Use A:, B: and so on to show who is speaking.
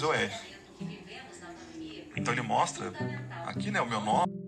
A: 2 Luiz OF. Então ele mostra aqui, né, o meu nome.